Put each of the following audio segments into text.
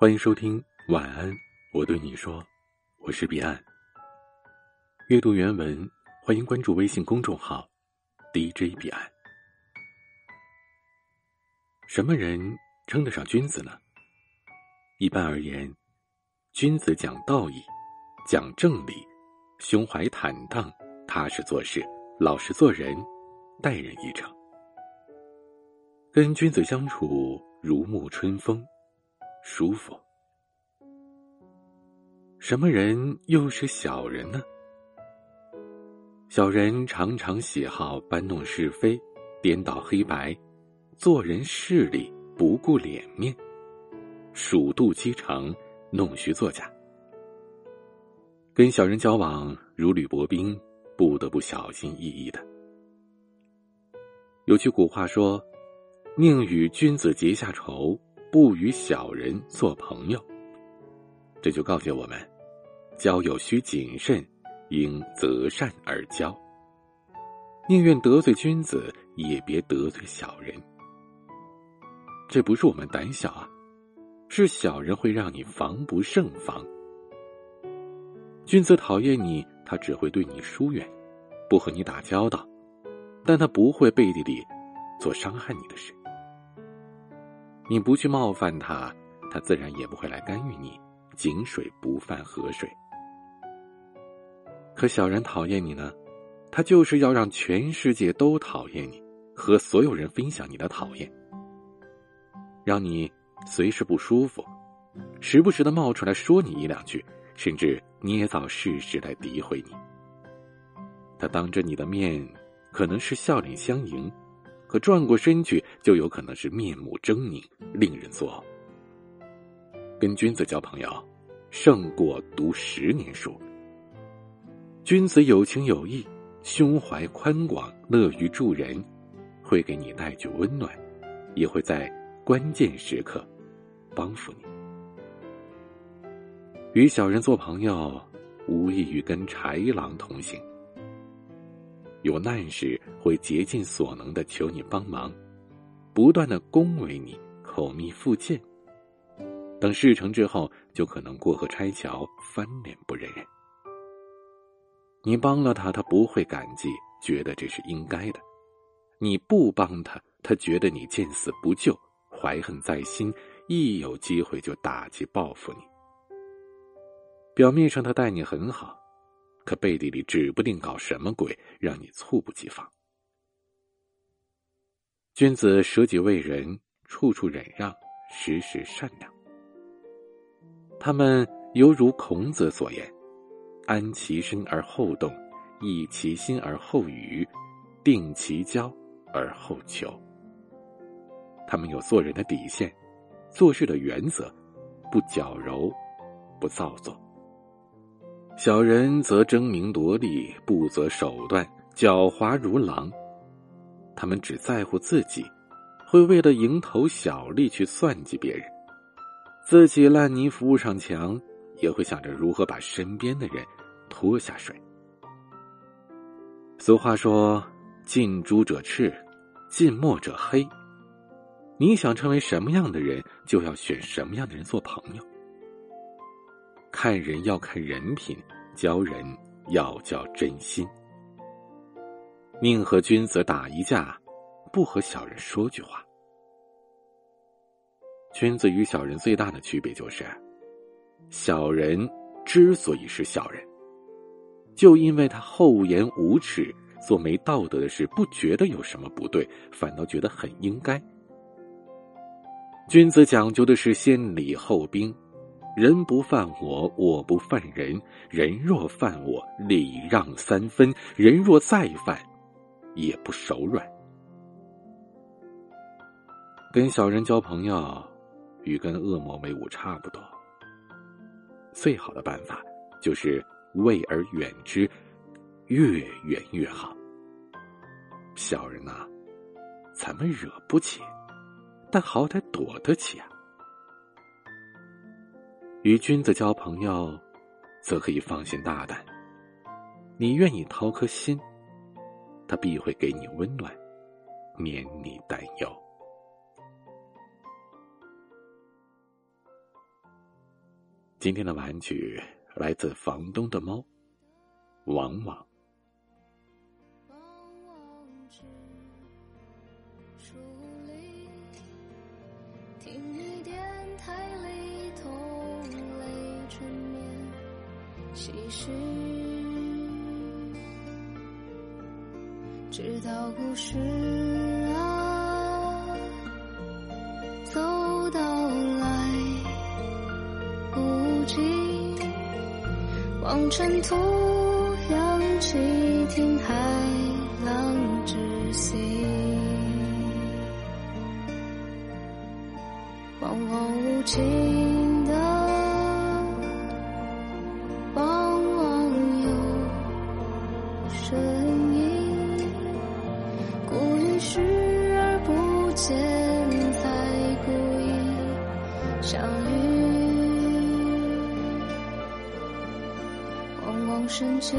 欢迎收听晚安，我对你说，我是彼岸。阅读原文，欢迎关注微信公众号 DJ 彼岸。什么人称得上君子呢？一般而言，君子讲道义，讲正理，胸怀坦荡，踏实做事，老实做人，待人一诚。跟君子相处如沐春风。舒服。什么人又是小人呢？小人常常喜好搬弄是非、颠倒黑白，做人势利，不顾脸面，鼠肚鸡肠，弄虚作假。跟小人交往如履薄冰，不得不小心翼翼的。有句古话说：“宁与君子结下仇。”不与小人做朋友，这就告诫我们：交友需谨慎，应择善而交。宁愿得罪君子，也别得罪小人。这不是我们胆小啊，是小人会让你防不胜防。君子讨厌你，他只会对你疏远，不和你打交道，但他不会背地里做伤害你的事。你不去冒犯他，他自然也不会来干预你。井水不犯河水。可小人讨厌你呢，他就是要让全世界都讨厌你，和所有人分享你的讨厌，让你随时不舒服，时不时的冒出来说你一两句，甚至捏造事实来诋毁你。他当着你的面，可能是笑脸相迎。可转过身去，就有可能是面目狰狞，令人作呕。跟君子交朋友，胜过读十年书。君子有情有义，胸怀宽广，乐于助人，会给你带去温暖，也会在关键时刻帮扶你。与小人做朋友，无异于跟豺狼同行。有难时会竭尽所能的求你帮忙，不断的恭维你，口蜜腹剑。等事成之后，就可能过河拆桥，翻脸不认人。你帮了他，他不会感激，觉得这是应该的；你不帮他，他觉得你见死不救，怀恨在心，一有机会就打击报复你。表面上他待你很好。可背地里指不定搞什么鬼，让你猝不及防。君子舍己为人，处处忍让，时时善良。他们犹如孔子所言：“安其身而后动，益其心而后语，定其交而后求。”他们有做人的底线，做事的原则，不矫揉，不造作。小人则争名夺利，不择手段，狡猾如狼。他们只在乎自己，会为了蝇头小利去算计别人，自己烂泥扶不上墙，也会想着如何把身边的人拖下水。俗话说：“近朱者赤，近墨者黑。”你想成为什么样的人，就要选什么样的人做朋友。看人要看人品，交人要交真心。宁和君子打一架，不和小人说句话。君子与小人最大的区别就是，小人之所以是小人，就因为他厚颜无耻，做没道德的事，不觉得有什么不对，反倒觉得很应该。君子讲究的是先礼后兵。人不犯我，我不犯人；人若犯我，礼让三分；人若再犯，也不手软。跟小人交朋友，与跟恶魔为伍差不多。最好的办法就是畏而远之，越远越好。小人呐，咱们惹不起，但好歹躲得起啊。与君子交朋友，则可以放心大胆。你愿意掏颗心，他必会给你温暖，免你担忧。今天的玩具来自房东的猫，往往。其实直到故事啊走到来不及，望尘土扬起，听海浪窒息，往往无情视而不见，才故意相遇。往往深情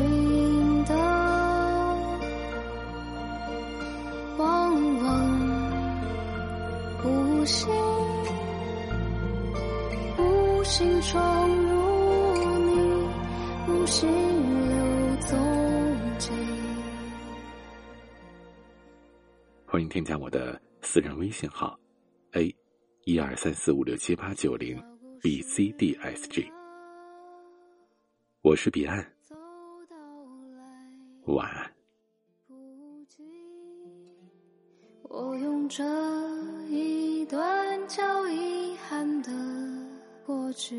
的，往往无心，无心闯入你，无心欢迎添加我的私人微信号：a 一二三四五六七八九零 b c d s g。我是彼岸，晚安。我用这一段叫遗憾的过去。